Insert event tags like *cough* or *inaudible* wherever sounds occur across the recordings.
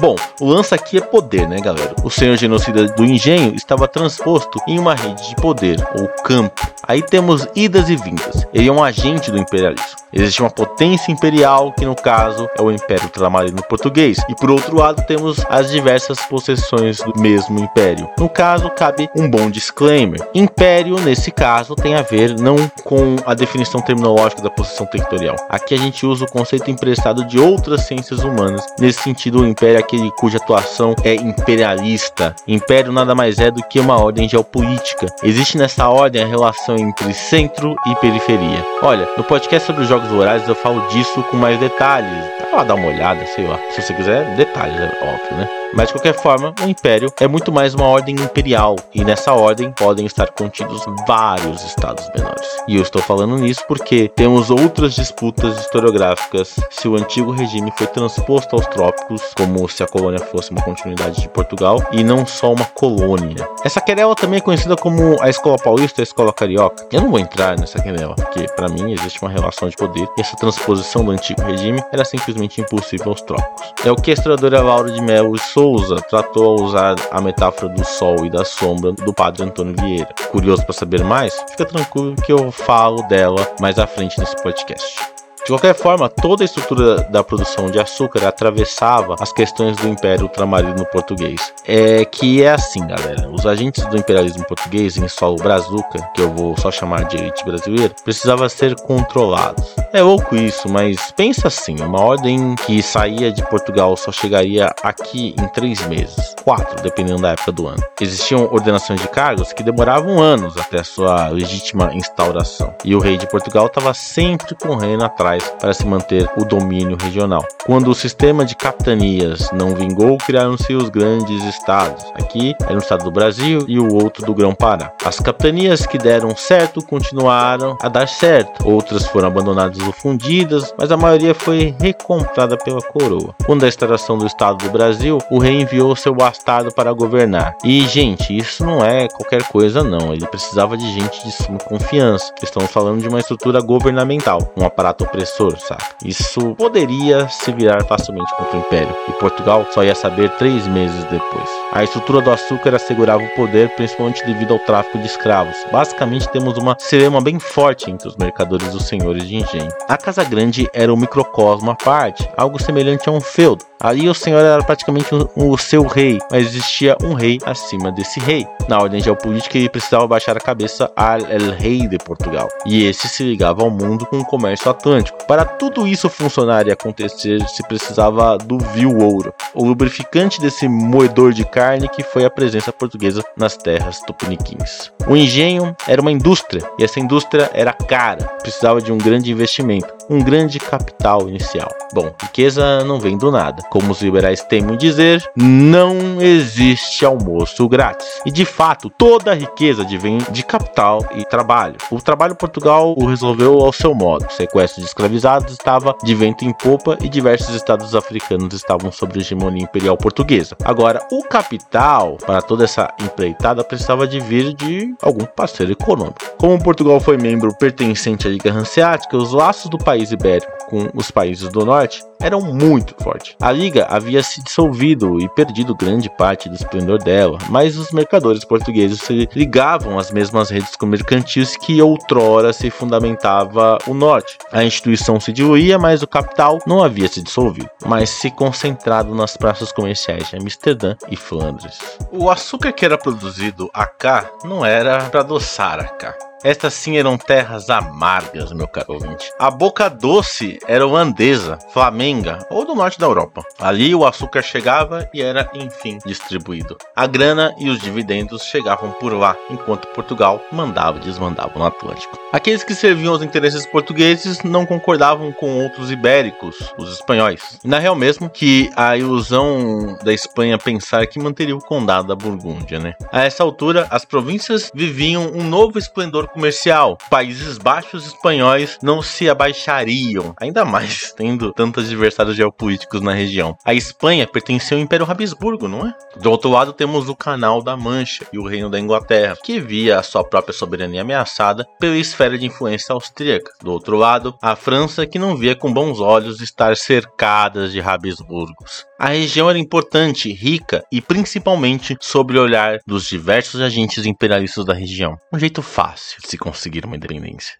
Bom, o lance aqui é poder, né, galera? O senhor genocida do engenho estava transposto em uma rede de poder, ou campo. Aí temos idas e vindas. Ele é um agente do imperialismo. Existe uma potência imperial, que no caso é o Império Ultramarino Português, e por outro lado temos as diversas possessões do mesmo império. No caso, cabe um bom disclaimer: império, nesse caso, tem a ver não com a definição terminológica da possessão territorial. Aqui a gente usa o conceito emprestado de outras ciências humanas. Nesse sentido, o império é aquele cuja atuação é imperialista. Império nada mais é do que uma ordem geopolítica. Existe nessa ordem a relação entre centro e periferia. Olha, no podcast sobre os Jogos Vorazes eu falo disso com mais detalhes. Pra dar uma olhada, sei lá. Se você quiser, detalhes, é óbvio, né? Mas de qualquer forma, o Império é muito mais uma ordem imperial, e nessa ordem podem estar contidos vários estados menores. E eu estou falando nisso porque temos outras disputas historiográficas se o antigo regime foi transposto aos trópicos, como se a colônia fosse uma continuidade de Portugal e não só uma colônia. Essa querela também é conhecida como a escola paulista e a escola carioca. Eu não vou entrar nessa querela, porque para mim existe uma relação de poder e essa transposição do antigo regime era simplesmente impossível aos trópicos. É a historiadora Laura de Mello Souza tratou ao usar a metáfora do sol e da sombra do padre Antônio Vieira. Curioso para saber mais? Fica tranquilo que eu falo dela mais à frente nesse podcast. De qualquer forma, toda a estrutura da produção de açúcar atravessava as questões do Império Ultramarino português. É que é assim, galera. Os agentes do imperialismo português em solo brazuca, que eu vou só chamar de elite brasileira, precisavam ser controlados. É louco isso, mas pensa assim: uma ordem que saía de Portugal só chegaria aqui em três meses, quatro, dependendo da época do ano. Existiam ordenações de cargos que demoravam anos até sua legítima instauração, e o rei de Portugal estava sempre correndo atrás para se manter o domínio regional. Quando o sistema de capitanias não vingou, criaram-se os grandes estados. Aqui era o estado do Brasil e o outro do Grão-Pará. As capitanias que deram certo continuaram a dar certo. Outras foram abandonadas ou fundidas, mas a maioria foi recomprada pela coroa. Quando a instauração do estado do Brasil, o rei enviou seu bastardo para governar. E, gente, isso não é qualquer coisa não. Ele precisava de gente de suma confiança. Estamos falando de uma estrutura governamental, um aparato opressor, sabe? Isso poderia se virar facilmente contra o Império, e Portugal só ia saber três meses depois. A estrutura do açúcar assegurava o poder, principalmente devido ao tráfico de escravos. Basicamente, temos uma cinema bem forte entre os mercadores e os senhores de engenho. A Casa Grande era um microcosmo à parte, algo semelhante a um feudo. Ali o senhor era praticamente o, seu rei, mas existia um rei acima desse rei. Na ordem geopolítica, ele precisava baixar a cabeça el rei de Portugal, e esse se ligava ao mundo com o comércio atlântico. Para tudo isso funcionar e acontecer, se precisava do vil ouro, o lubrificante desse moedor de carne que foi a presença portuguesa nas terras tupiniquins. O engenho era uma indústria, e essa indústria era cara, precisava de um grande investimento, um grande capital inicial. Bom, riqueza não vem do nada. Como os liberais temem dizer, não existe almoço grátis. E de fato, toda a riqueza vem de capital e trabalho. O trabalho Portugal o resolveu ao seu modo. O sequestro de escravizados estava de vento em popa e diversos estados africanos estavam sob hegemonia imperial portuguesa. Agora, o capital para toda essa empreitada precisava de vir de algum parceiro econômico. Como Portugal foi membro pertencente à Liga Hanseática, os laços do país ibérico com os países do norte eram muito fortes. A liga havia se dissolvido e perdido grande parte do esplendor dela, mas os mercadores portugueses se ligavam às mesmas redes mercantis que outrora se fundamentava o norte. A instituição se diluía, mas o capital não havia se dissolvido, mas se concentrado nas praças comerciais de Amsterdã e Flandres. O açúcar que era produzido acá não era para adoçar acá. Estas sim eram terras amargas, meu caro ouvinte. A boca doce era holandesa, flamenga ou do norte da Europa. Ali o açúcar chegava e era, enfim, distribuído. A grana e os dividendos chegavam por lá, enquanto Portugal mandava e desmandava no Atlântico. Aqueles que serviam aos interesses portugueses não concordavam com outros ibéricos, os espanhóis. E na real mesmo que a ilusão da Espanha pensar que manteria o condado da Burgúndia, né? A essa altura, as províncias viviam um novo esplendor comercial. Países Baixos espanhóis não se abaixariam, ainda mais *laughs* tendo tantos adversários geopolíticos na região. A Espanha pertencia ao Império Habsburgo, não é? Do outro lado temos o Canal da Mancha e o Reino da Inglaterra, que via a sua própria soberania ameaçada pela esfera de influência austríaca. Do outro lado, a França, que não via com bons olhos estar cercada de Habsburgos. A região era importante, rica e principalmente sob o olhar dos diversos agentes imperialistas da região. Um jeito fácil de se conseguir uma independência.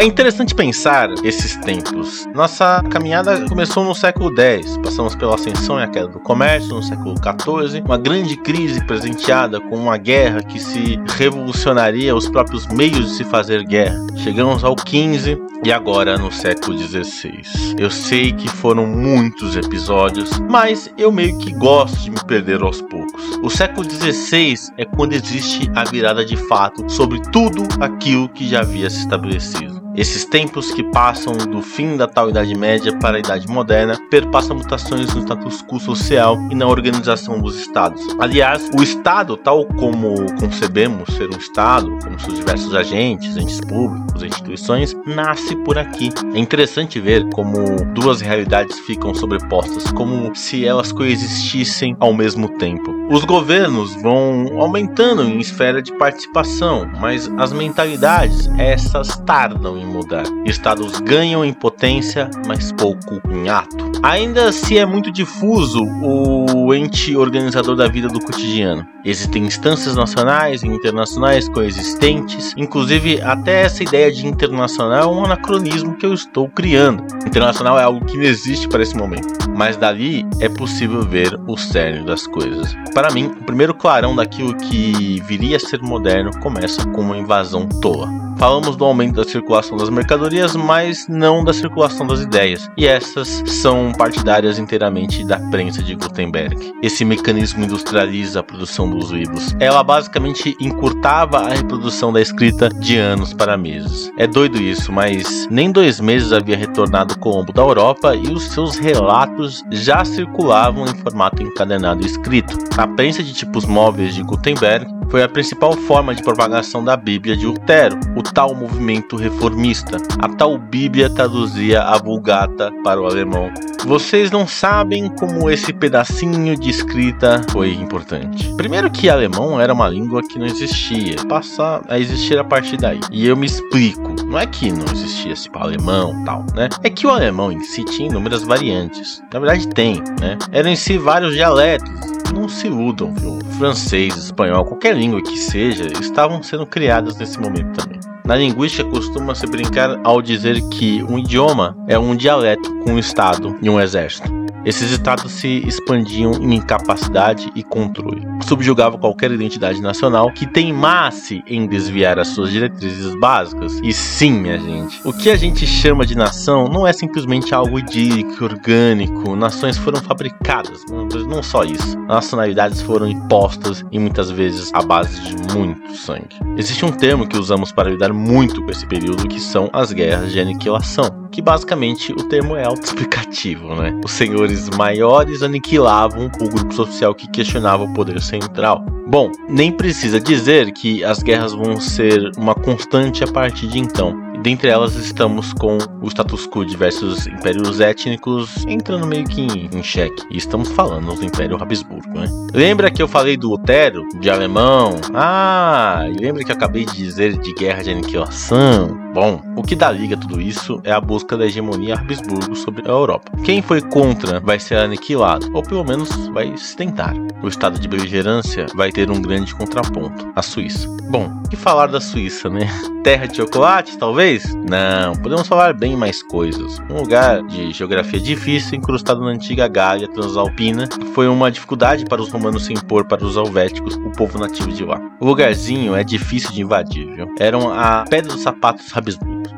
É interessante pensar esses tempos. Nossa caminhada começou no século X, passamos pela ascensão e a queda do comércio no século XIV, uma grande crise presenteada com uma guerra que se revolucionaria os próprios meios de se fazer guerra. Chegamos ao XV e agora no século XVI. Eu sei que foram muitos episódios, mas eu meio que gosto de me perder aos poucos. O século XVI é quando existe a virada de fato sobre tudo aquilo que já havia se estabelecido. Esses tempos que passam do fim da tal Idade Média para a Idade Moderna perpassam mutações no status quo social e na organização dos Estados. Aliás, o Estado, tal como concebemos ser um Estado, como seus diversos agentes, entes públicos, instituições, nasce por aqui. É interessante ver como duas realidades ficam sobrepostas, como se elas coexistissem ao mesmo tempo. Os governos vão aumentando em esfera de participação, mas as mentalidades, essas tardam em mudar. Estados ganham em potência, mas pouco em ato. Ainda se é muito difuso o ente organizador da vida do cotidiano. Existem instâncias nacionais e internacionais coexistentes, inclusive até essa ideia de internacional é um anacronismo que eu estou criando. Internacional é algo que não existe para esse momento, mas dali é possível ver o cerne das coisas. Para mim, o primeiro clarão daquilo que viria a ser moderno começa com uma invasão tola. Falamos do aumento da circulação das mercadorias, mas não da circulação das ideias, e essas são partidárias inteiramente da prensa de Gutenberg. Esse mecanismo industrializa a produção dos livros. Ela basicamente encurtava a reprodução da escrita de anos para meses. É doido isso, mas nem dois meses havia retornado Colombo da Europa e os seus relatos já circulavam em formato encadenado escrito. A prensa de tipos móveis de Gutenberg foi a principal forma de propagação da Bíblia de Lutero, o tal movimento reformista. A tal Bíblia traduzia a Vulgata para o alemão. Vocês não sabem como esse pedacinho de escrita foi importante. Primeiro que alemão era uma língua que não existia, passa a existir a partir daí. E eu me explico. Não é que não existia tipo alemão, tal, né? É que o alemão em si tinha inúmeras variantes. Na verdade tem, né? Eram em si vários dialetos não se iludam, viu? Francês, espanhol, qualquer língua que seja, estavam sendo criadas nesse momento também. Na linguística costuma-se brincar ao dizer que um idioma é um dialeto com um estado e um exército. Esses estados se expandiam em incapacidade e controle. Subjugavam qualquer identidade nacional que teimasse em desviar as suas diretrizes básicas. E sim, minha gente, o que a gente chama de nação não é simplesmente algo idílico, orgânico. Nações foram fabricadas, não só isso. Nacionalidades foram impostas e muitas vezes à base de muito sangue. Existe um termo que usamos para lidar muito com esse período que são as guerras de aniquilação que basicamente o termo é autoexplicativo, né? Os senhores maiores aniquilavam o grupo social que questionava o poder central. Bom, nem precisa dizer que as guerras vão ser uma constante a partir de então. Dentre elas estamos com o status quo de diversos impérios étnicos entrando meio que em, em xeque. E estamos falando do Império Habsburgo, né? Lembra que eu falei do Lutero, de alemão? Ah, lembra que eu acabei de dizer de guerra de aniquilação? Bom, o que dá liga a tudo isso é a busca da hegemonia Habsburgo sobre a Europa. Quem foi contra vai ser aniquilado, ou pelo menos vai se tentar. O estado de beligerância vai ter um grande contraponto, a Suíça. Bom, que falar da Suíça, né? *laughs* Terra de chocolate, talvez? Não, podemos falar bem mais coisas. Um lugar de geografia difícil, incrustado na antiga Gália Transalpina, foi uma dificuldade para os romanos se impor para os helvéticos, o povo nativo de lá. O lugarzinho é difícil de invadir, viu? Eram a pedra dos sapatos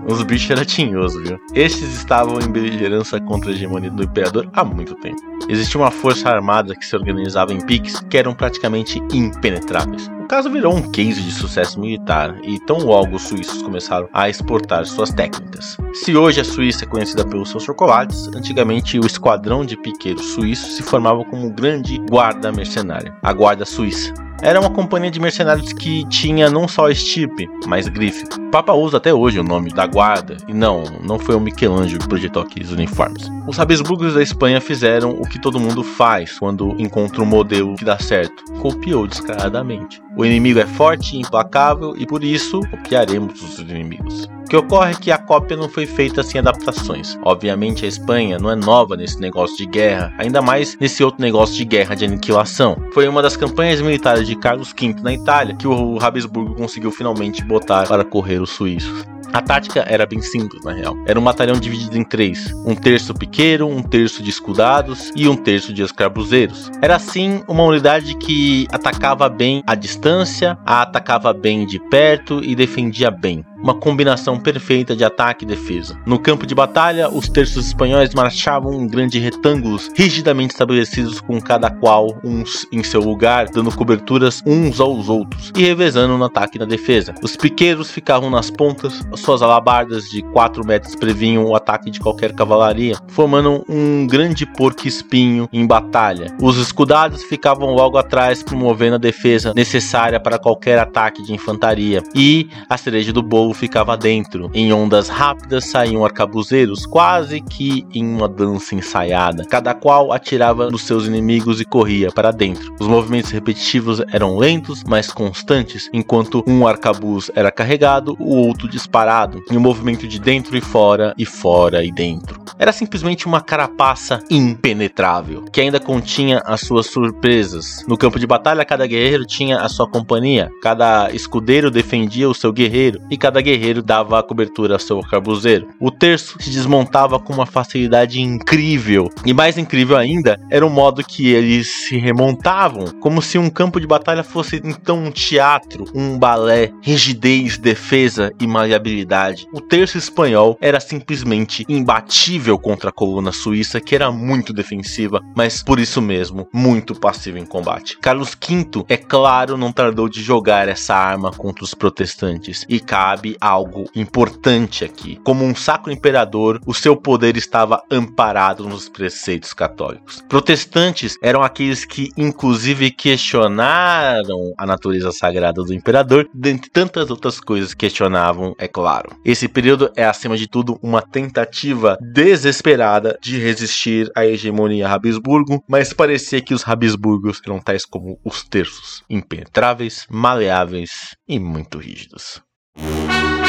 Os bichos eram tinhosos, viu? Estes estavam em beligerância contra a hegemonia do imperador há muito tempo. Existia uma força armada que se organizava em piques que eram praticamente impenetráveis caso virou um case de sucesso militar e tão logo os suíços começaram a exportar suas técnicas. Se hoje a Suíça é conhecida pelos seus chocolates, antigamente o esquadrão de piqueiros suíços se formava como um grande guarda mercenária, a Guarda Suíça. Era uma companhia de mercenários que tinha não só estipe, mas grife. Papa usa até hoje o nome da guarda, e não, não foi o Michelangelo que projetou aqueles uniformes. Os Habsburgos da Espanha fizeram o que todo mundo faz quando encontra um modelo que dá certo: copiou descaradamente. O inimigo é forte e implacável, e por isso copiaremos os inimigos. O que ocorre é que a cópia não foi feita sem adaptações. Obviamente, a Espanha não é nova nesse negócio de guerra, ainda mais nesse outro negócio de guerra de aniquilação. Foi uma das campanhas militares de Carlos V na Itália que o Habsburgo conseguiu finalmente botar para correr os suíços. A tática era bem simples, na real. Era um batalhão dividido em três: um terço piqueiro, um terço de escudados e um terço de escravuzeiros. Era assim uma unidade que atacava bem à distância, atacava bem de perto e defendia bem uma combinação perfeita de ataque e defesa. No campo de batalha, os terços espanhóis marchavam em grandes retângulos rigidamente estabelecidos com cada qual uns em seu lugar, dando coberturas uns aos outros e revezando no ataque e na defesa. Os piqueiros ficavam nas pontas, suas alabardas de 4 metros previnham o ataque de qualquer cavalaria, formando um grande porco espinho em batalha. Os escudados ficavam logo atrás, promovendo a defesa necessária para qualquer ataque de infantaria, e a cereja do bolo ficava dentro. Em ondas rápidas saíam arcabuzeiros, quase que em uma dança ensaiada. Cada qual atirava nos seus inimigos e corria para dentro. Os movimentos repetitivos eram lentos, mas constantes, enquanto um arcabuz era carregado, o outro disparado, em um movimento de dentro e fora, e fora e dentro. Era simplesmente uma carapaça impenetrável, que ainda continha as suas surpresas. No campo de batalha, cada guerreiro tinha a sua companhia, cada escudeiro defendia o seu guerreiro, e cada guerreiro dava a cobertura ao seu arcabuzeiro. O terço se desmontava com uma facilidade incrível, e mais incrível ainda era o modo que eles se remontavam, como se um campo de batalha fosse então um teatro, um balé, rigidez, defesa e maleabilidade. O terço espanhol era simplesmente imbatível contra a coluna suíça, que era muito defensiva, mas por isso mesmo muito passiva em combate. Carlos V, é claro, não tardou de jogar essa arma contra os protestantes, e cabe algo importante aqui. Como um sacro imperador, o seu poder estava amparado nos preceitos católicos. Protestantes eram aqueles que, inclusive, questionaram a natureza sagrada do imperador, dentre tantas outras coisas questionavam, é claro. Esse período é, acima de tudo, uma tentativa desesperada de resistir à hegemonia Habsburgo, mas parecia que os Habsburgos eram tais como os terços, impenetráveis, maleáveis e muito rígidos. Música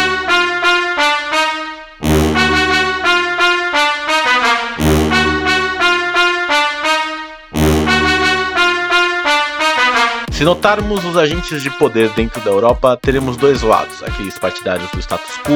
Se notarmos os agentes de poder dentro da Europa, teremos dois lados: aqueles partidários do status quo,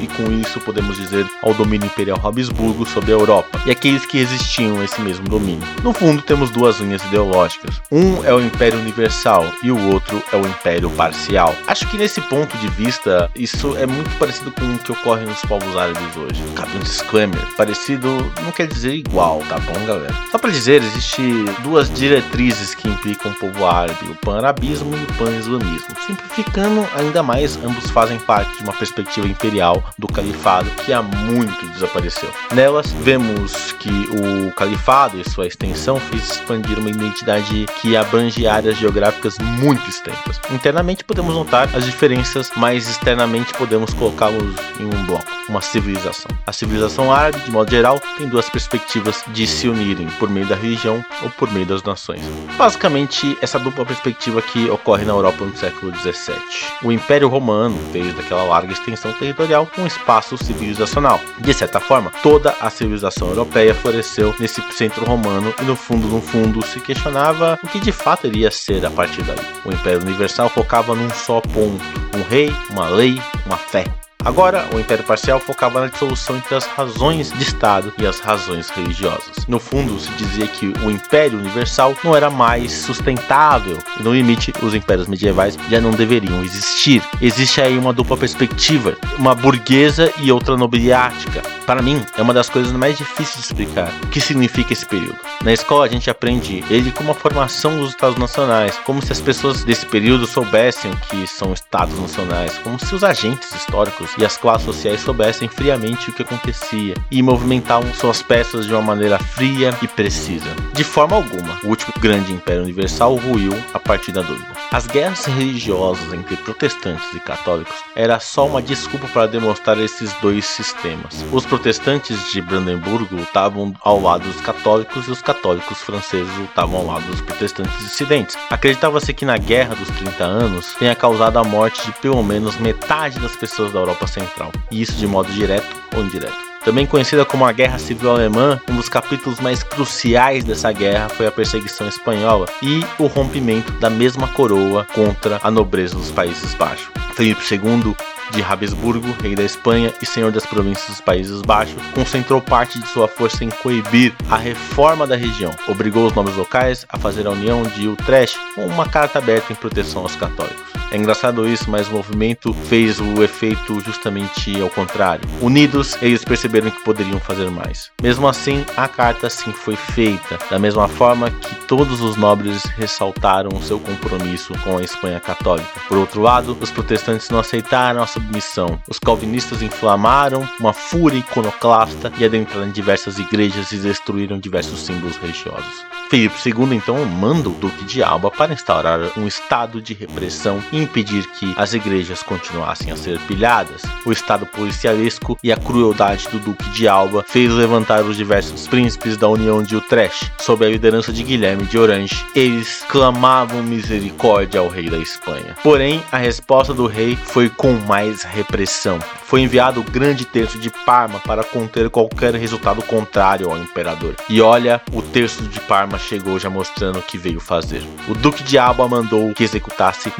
e com isso podemos dizer ao domínio imperial Habsburgo sobre a Europa, e aqueles que resistiam a esse mesmo domínio. No fundo, temos duas linhas ideológicas: um é o Império Universal e o outro é o Império Parcial. Acho que nesse ponto de vista, isso é muito parecido com o que ocorre nos povos árabes hoje. Cabe um disclaimer: parecido não quer dizer igual, tá bom, galera? Só para dizer, existe duas diretrizes que implicam o povo árabe pan-arabismo e pan-islamismo. Simplificando ainda mais, ambos fazem parte de uma perspectiva imperial do califado que há muito desapareceu. Nelas, vemos que o califado e sua extensão fez expandir uma identidade que abrange áreas geográficas muito extensas. Internamente podemos notar as diferenças, mas externamente podemos colocá-los em um bloco, uma civilização. A civilização árabe, de modo geral, tem duas perspectivas de se unirem por meio da religião ou por meio das nações. Basicamente, essa dupla perspectiva que ocorre na Europa no século XVII. O Império Romano fez daquela larga extensão territorial um espaço civilizacional. De certa forma, toda a civilização europeia floresceu nesse centro romano e no fundo, no fundo, se questionava o que de fato iria ser a partir daí. O Império Universal focava num só ponto: um rei, uma lei, uma fé. Agora, o Império Parcial focava na dissolução entre as razões de Estado e as razões religiosas. No fundo, se dizia que o Império Universal não era mais sustentável e, no limite, os impérios medievais já não deveriam existir. Existe aí uma dupla perspectiva, uma burguesa e outra nobiliática. Para mim, é uma das coisas mais difíceis de explicar o que significa esse período. Na escola, a gente aprende ele como a formação dos Estados nacionais, como se as pessoas desse período soubessem o que são Estados nacionais, como se os agentes históricos e as classes sociais soubessem friamente o que acontecia e movimentavam suas peças de uma maneira fria e precisa. De forma alguma, o último grande império universal ruiu a partir da dúvida. As guerras religiosas entre protestantes e católicos era só uma desculpa para demonstrar esses dois sistemas. Os protestantes de Brandemburgo lutavam ao lado dos católicos e os católicos franceses lutavam ao lado dos protestantes dissidentes. Acreditava-se que na Guerra dos 30 Anos tenha causado a morte de pelo menos metade das pessoas da Europa Central, e isso de modo direto ou indireto. Também conhecida como a Guerra Civil Alemã, um dos capítulos mais cruciais dessa guerra foi a perseguição espanhola e o rompimento da mesma coroa contra a nobreza dos Países Baixos. Felipe II de Habsburgo, rei da Espanha e senhor das províncias dos Países Baixos, concentrou parte de sua força em coibir a reforma da região. Obrigou os nobres locais a fazer a união de Utrecht com uma carta aberta em proteção aos católicos. É engraçado isso, mas o movimento fez o efeito justamente ao contrário. Unidos, eles perceberam que poderiam fazer mais. Mesmo assim, a carta sim foi feita, da mesma forma que todos os nobres ressaltaram o seu compromisso com a Espanha católica. Por outro lado, os protestantes não aceitaram a submissão. Os calvinistas inflamaram uma fúria iconoclasta e adentraram diversas igrejas e destruíram diversos símbolos religiosos. Filipe II então manda o Duque de Alba para instaurar um estado de repressão e impedir que as igrejas continuassem a ser pilhadas. O estado policialesco e a crueldade do Duque de Alba fez levantar os diversos príncipes da União de Utrecht sob a liderança de Guilherme de Orange. Eles clamavam misericórdia ao rei da Espanha. Porém, a resposta do rei foi com mais repressão. Foi enviado o grande terço de Parma para conter qualquer resultado contrário ao imperador. E olha, o terço de Parma chegou já mostrando o que veio fazer. O Duque de Alba mandou que executasse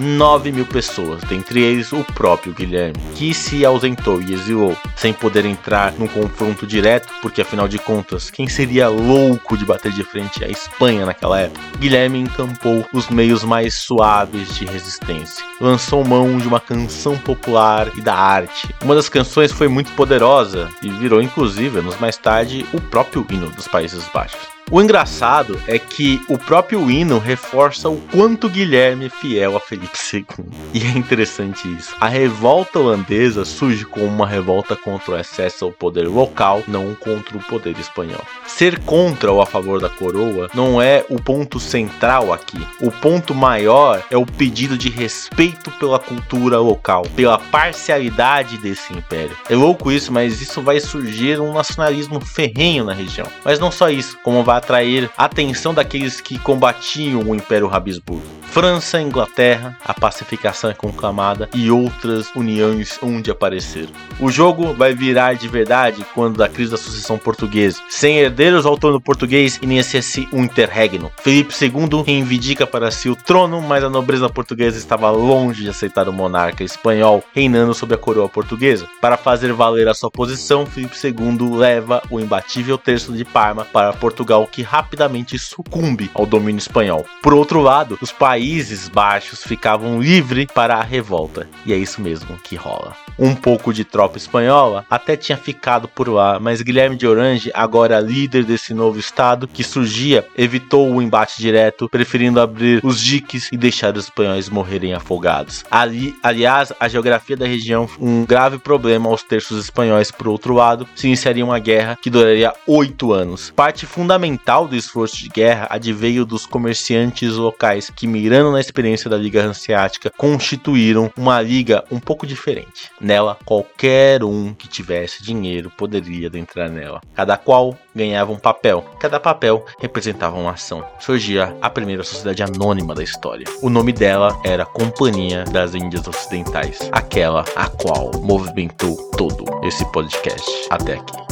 9 mil pessoas, dentre eles o próprio Guilherme, que se ausentou e exilou, sem poder entrar num confronto direto, porque afinal de contas, quem seria louco de bater de frente à Espanha naquela época? Guilherme encampou os meios mais suaves de resistência. Lançou mão de uma canção popular e da arte. Uma das canções foi muito poderosa e virou, inclusive, anos mais tarde, o próprio hino dos Países Baixos. O engraçado é que o próprio hino reforça o quanto Guilherme é fiel a Felipe II. E é interessante isso. A revolta holandesa surge como uma revolta contra o excesso ao poder local, não contra o poder espanhol. Ser contra ou a favor da coroa não é o ponto central aqui. O ponto maior é o pedido de respeito pela cultura local, pela parcialidade desse império. É louco isso, mas isso vai surgir um nacionalismo ferrenho na região. Mas não só isso, como vai atrair a atenção daqueles que combatiam o Império Habsburgo. França, Inglaterra, a pacificação é conclamada e outras uniões onde aparecer. O jogo vai virar de verdade quando da crise da sucessão portuguesa. Sem herdeiros ao trono português, inicia-se um interregno. Felipe II reivindica para si o trono, mas a nobreza portuguesa estava longe de aceitar o monarca espanhol reinando sob a coroa portuguesa. Para fazer valer a sua posição, Felipe II leva o imbatível terço de Parma para Portugal, que rapidamente sucumbe ao domínio espanhol. Por outro lado, os Países Baixos ficavam livres para a revolta, e é isso mesmo que rola. Um pouco de tropa espanhola até tinha ficado por lá, mas Guilherme de Orange, agora líder desse novo estado que surgia, evitou o embate direto, preferindo abrir os diques e deixar os espanhóis morrerem afogados. Ali, aliás, a geografia da região um grave problema aos terços espanhóis. Por outro lado, se iniciaria uma guerra que duraria oito anos. Parte fundamental do esforço de guerra adveio dos comerciantes locais que, mirando na experiência da Liga Hanseática, constituíram uma liga um pouco diferente. Nela, qualquer um que tivesse dinheiro poderia adentrar nela. Cada qual ganhava um papel. Cada papel representava uma ação. Surgia a primeira sociedade anônima da história. O nome dela era Companhia das Índias Ocidentais, aquela a qual movimentou todo esse podcast até aqui.